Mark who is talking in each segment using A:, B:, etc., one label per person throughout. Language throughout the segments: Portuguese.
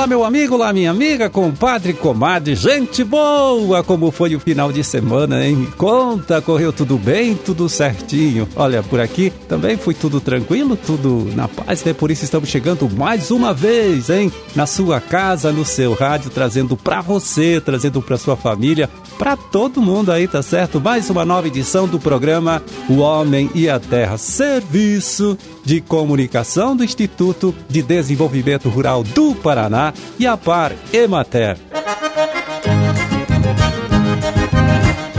A: Olá, meu amigo, olá, minha amiga, compadre, comadre, gente boa! Como foi o final de semana, hein? Conta, correu tudo bem, tudo certinho. Olha, por aqui também foi tudo tranquilo, tudo na paz, né? Por isso estamos chegando mais uma vez, hein? Na sua casa, no seu rádio, trazendo pra você, trazendo pra sua família, pra todo mundo aí, tá certo? Mais uma nova edição do programa O Homem e a Terra. Serviço de Comunicação do Instituto de Desenvolvimento Rural do Paraná e a Par Emater.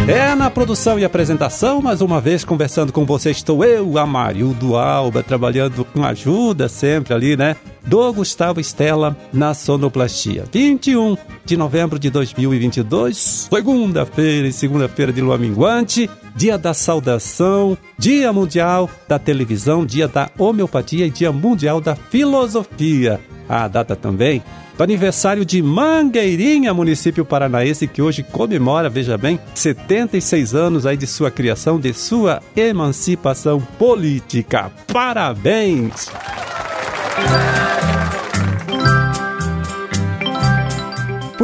A: É na produção e apresentação, mais uma vez conversando com você, estou eu, Amarildo Alba, trabalhando com ajuda sempre ali, né? Do Gustavo Estela na sonoplastia. 21 de novembro de 2022, segunda-feira e segunda-feira de lua minguante, dia da saudação, dia mundial da televisão, dia da homeopatia e dia mundial da filosofia. A data também do aniversário de Mangueirinha, município paranaense, que hoje comemora, veja bem, 76 anos aí de sua criação, de sua emancipação política. Parabéns!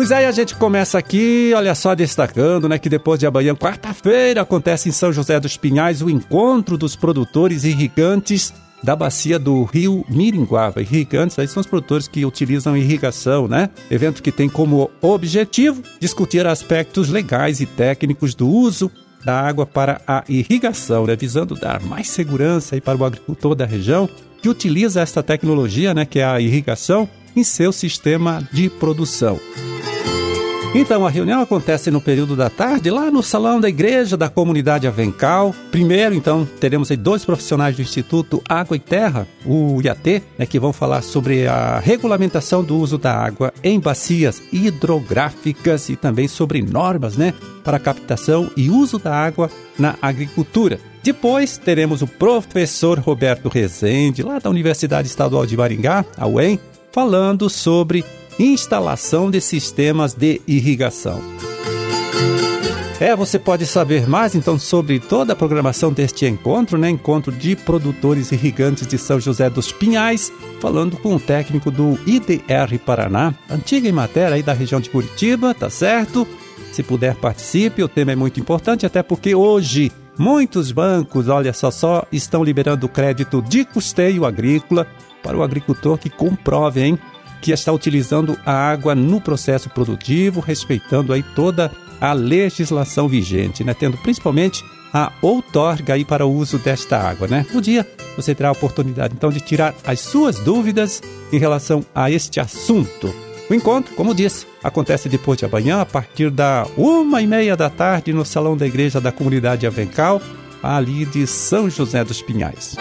A: Pois aí a gente começa aqui, olha só, destacando, né, que depois de amanhã, quarta-feira, acontece em São José dos Pinhais o encontro dos produtores irrigantes da bacia do rio Miringuava. Irrigantes, aí são os produtores que utilizam irrigação, né? Evento que tem como objetivo discutir aspectos legais e técnicos do uso da água para a irrigação, né? visando dar mais segurança aí para o agricultor da região que utiliza esta tecnologia, né, que é a irrigação, em seu sistema de produção. Então, a reunião acontece no período da tarde, lá no salão da igreja da comunidade Avencal. Primeiro, então, teremos aí dois profissionais do Instituto Água e Terra, o IAT, né, que vão falar sobre a regulamentação do uso da água em bacias hidrográficas e também sobre normas né, para captação e uso da água na agricultura. Depois teremos o professor Roberto Rezende, lá da Universidade Estadual de Maringá, a UEM, falando sobre instalação de sistemas de irrigação. É, você pode saber mais então sobre toda a programação deste encontro, né? Encontro de produtores irrigantes de São José dos Pinhais, falando com o técnico do IDR Paraná, antiga matéria aí da região de Curitiba, tá certo? Se puder participe, o tema é muito importante, até porque hoje muitos bancos, olha só, só estão liberando crédito de custeio agrícola para o agricultor que comprove, hein? Que está utilizando a água no processo produtivo, respeitando aí toda a legislação vigente, né? Tendo principalmente a outorga aí para o uso desta água, né? No dia você terá a oportunidade então de tirar as suas dúvidas em relação a este assunto. O encontro, como disse, acontece depois de amanhã, a partir da uma e meia da tarde, no Salão da Igreja da Comunidade Avencal, ali de São José dos Pinhais.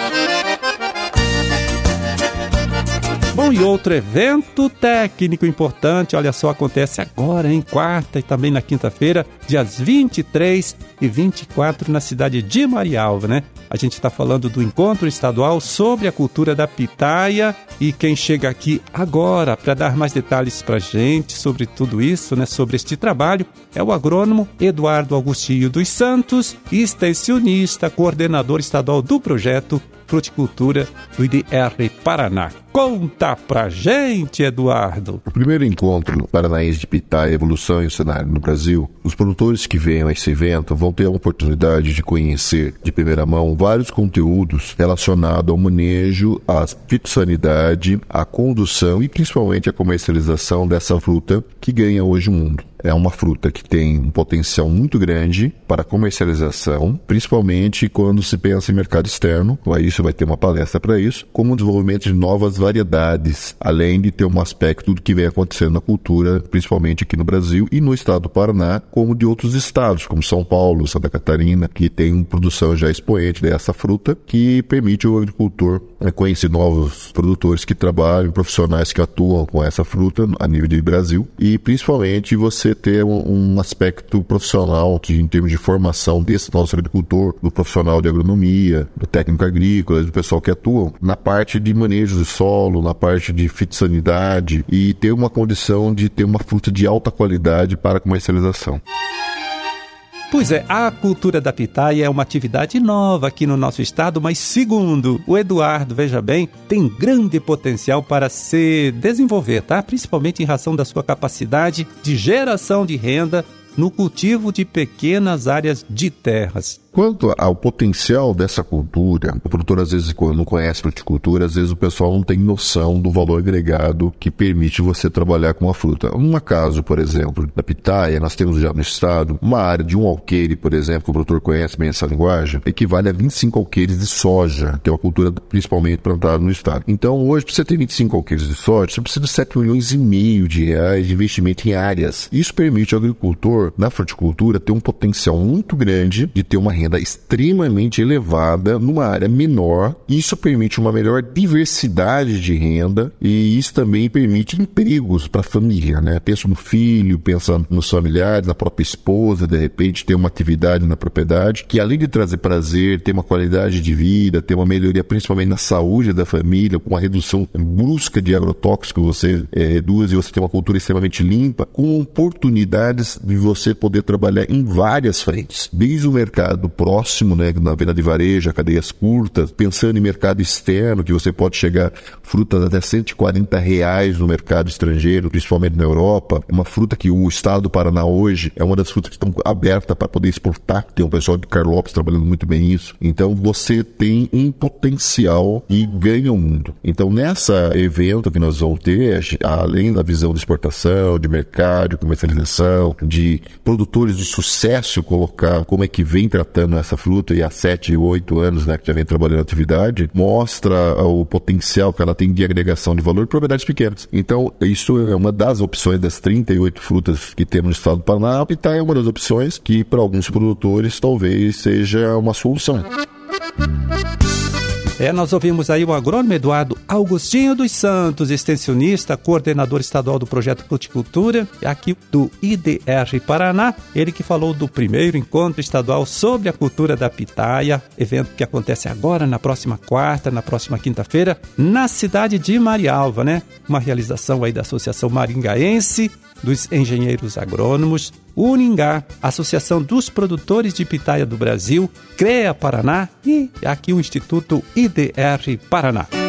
A: Bom, e outro evento técnico importante, olha só, acontece agora, em quarta e também na quinta-feira, dias 23 e 24, na cidade de Marialva, né? A gente está falando do encontro estadual sobre a cultura da pitaia e quem chega aqui agora para dar mais detalhes para gente sobre tudo isso, né, sobre este trabalho, é o agrônomo Eduardo Augustinho dos Santos, extensionista, coordenador estadual do projeto Fruticultura do IDR Paraná. Conta pra gente, Eduardo.
B: O primeiro encontro paranaense de pitaia, evolução e o cenário no Brasil, os produtores que venham a esse evento vão ter a oportunidade de conhecer de primeira mão vários conteúdos relacionados ao manejo, à fitossanidade, à condução e principalmente à comercialização dessa fruta que ganha hoje o mundo. É uma fruta que tem um potencial muito grande para comercialização, principalmente quando se pensa em mercado externo. Aí isso vai ter uma palestra para isso, como o desenvolvimento de novas variedades, além de ter um aspecto do que vem acontecendo na cultura, principalmente aqui no Brasil e no estado do Paraná, como de outros estados, como São Paulo, Santa Catarina, que tem produção já expoente dessa fruta, que permite o agricultor né, conhecer novos produtores que trabalham, profissionais que atuam com essa fruta a nível de Brasil e principalmente você ter um, um aspecto profissional em termos de formação desse nosso agricultor, do profissional de agronomia, do técnico agrícola, do pessoal que atuam na parte de manejo de solo, na parte de fitossanidade e ter uma condição de ter uma fruta de alta qualidade para comercialização.
A: Pois é, a cultura da pitaia é uma atividade nova aqui no nosso estado, mas segundo o Eduardo, veja bem, tem grande potencial para se desenvolver, tá? Principalmente em razão da sua capacidade de geração de renda no cultivo de pequenas áreas de terras.
B: Quanto ao potencial dessa cultura, o produtor às vezes quando não conhece fruticultura, às vezes o pessoal não tem noção do valor agregado que permite você trabalhar com a fruta. Um caso, por exemplo, da pitaia, nós temos já no estado uma área de um alqueire, por exemplo, que o produtor conhece bem essa linguagem, equivale a 25 alqueires de soja, que é uma cultura principalmente plantada no estado. Então, hoje, para você ter 25 alqueires de soja, você precisa de 7 milhões e meio de reais de investimento em áreas. Isso permite ao agricultor, na fruticultura, ter um potencial muito grande de ter uma renda renda extremamente elevada numa área menor. Isso permite uma melhor diversidade de renda e isso também permite empregos para a família, né? Pensa no filho, pensa nos familiares, na própria esposa, de repente ter uma atividade na propriedade que além de trazer prazer, ter uma qualidade de vida, ter uma melhoria principalmente na saúde da família, com uma redução brusca de agrotóxicos, você é, reduz e você tem uma cultura extremamente limpa, com oportunidades de você poder trabalhar em várias frentes, desde o mercado próximo, né, na venda de varejo, cadeias curtas, pensando em mercado externo, que você pode chegar frutas até 140 reais no mercado estrangeiro, principalmente na Europa. É uma fruta que o estado do Paraná hoje é uma das frutas que estão abertas para poder exportar. Tem um pessoal de Carlos trabalhando muito bem isso. Então você tem um potencial e ganha o mundo. Então nessa evento que nós vamos ter, além da visão de exportação, de mercado, de comercialização, de produtores de sucesso colocar como é que vem tratando trabalhando essa fruta e há sete, oito anos né, que já vem trabalhando na atividade, mostra o potencial que ela tem de agregação de valor em propriedades pequenas. Então, isso é uma das opções das 38 frutas que temos no estado do Paraná. A pitaia é uma das opções que, para alguns produtores, talvez seja uma solução.
A: É, nós ouvimos aí o agrônomo Eduardo Augustinho dos Santos, extensionista, coordenador estadual do projeto Fruticultura, aqui do IDR Paraná. Ele que falou do primeiro encontro estadual sobre a cultura da pitaia, evento que acontece agora, na próxima quarta, na próxima quinta-feira, na cidade de Marialva, né? Uma realização aí da Associação Maringaense dos Engenheiros Agrônomos, Uningá, Associação dos Produtores de Pitaia do Brasil, CREA Paraná e aqui o Instituto IDR Paraná.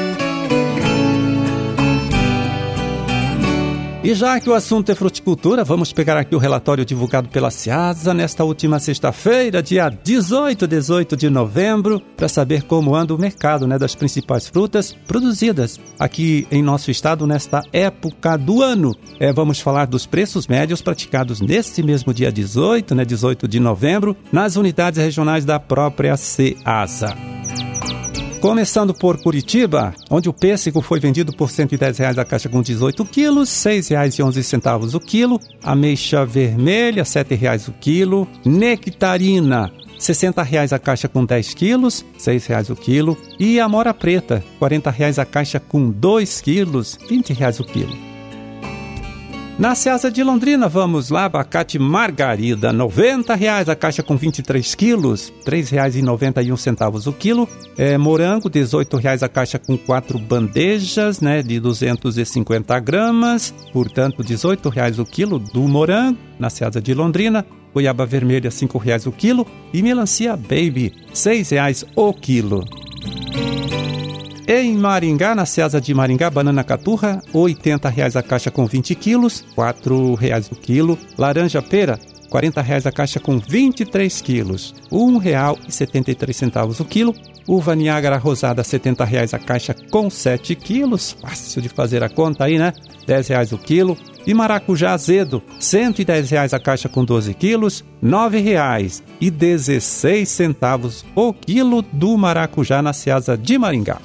A: E já que o assunto é fruticultura, vamos pegar aqui o relatório divulgado pela Ciasa nesta última sexta-feira, dia 18, 18 de novembro, para saber como anda o mercado né, das principais frutas produzidas aqui em nosso estado nesta época do ano. É, vamos falar dos preços médios praticados neste mesmo dia 18, né, 18 de novembro, nas unidades regionais da própria Ciasa. Começando por Curitiba, onde o pêssego foi vendido por 110 reais a caixa com 18 quilos, R$ 6,11 o quilo. Ameixa vermelha, 7 reais o quilo. Nectarina, 60 reais a caixa com 10 quilos, R$ reais o quilo. E amora preta, 40 reais a caixa com 2 quilos, 20 reais o quilo. Na Ceasa de Londrina, vamos lá, abacate margarida, 90 reais a caixa com 23 quilos, R$ 3,91 o quilo. É, morango, 18 reais a caixa com quatro bandejas, né, de 250 gramas, portanto, 18 reais o quilo do morango, na Ceasa de Londrina. Goiaba vermelha, 5 reais o quilo. E melancia baby, 6 reais o quilo. Em Maringá, na César de Maringá, banana caturra, 80 reais a caixa com 20 quilos, R$ reais o quilo. Laranja pera, 40 reais a caixa com 23 quilos, R$ 1,73 o quilo. Uva Niágara rosada, 70 reais a caixa com 7 quilos. Fácil de fazer a conta aí, né? 10 reais o quilo. E maracujá azedo, 110 reais a caixa com 12 quilos, R$ 9,16 o quilo do maracujá na Ceasa de Maringá.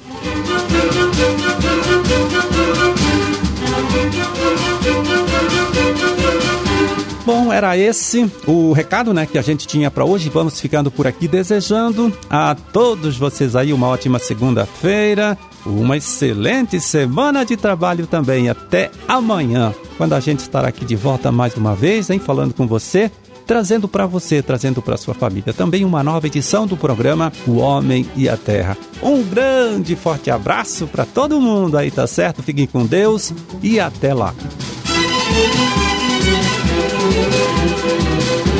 A: Bom, era esse o recado, né, que a gente tinha para hoje. Vamos ficando por aqui desejando a todos vocês aí uma ótima segunda-feira, uma excelente semana de trabalho também. Até amanhã, quando a gente estará aqui de volta mais uma vez, hein, falando com você trazendo para você, trazendo para sua família também uma nova edição do programa O Homem e a Terra. Um grande forte abraço para todo mundo aí, tá certo? Fiquem com Deus e até lá. Thank you.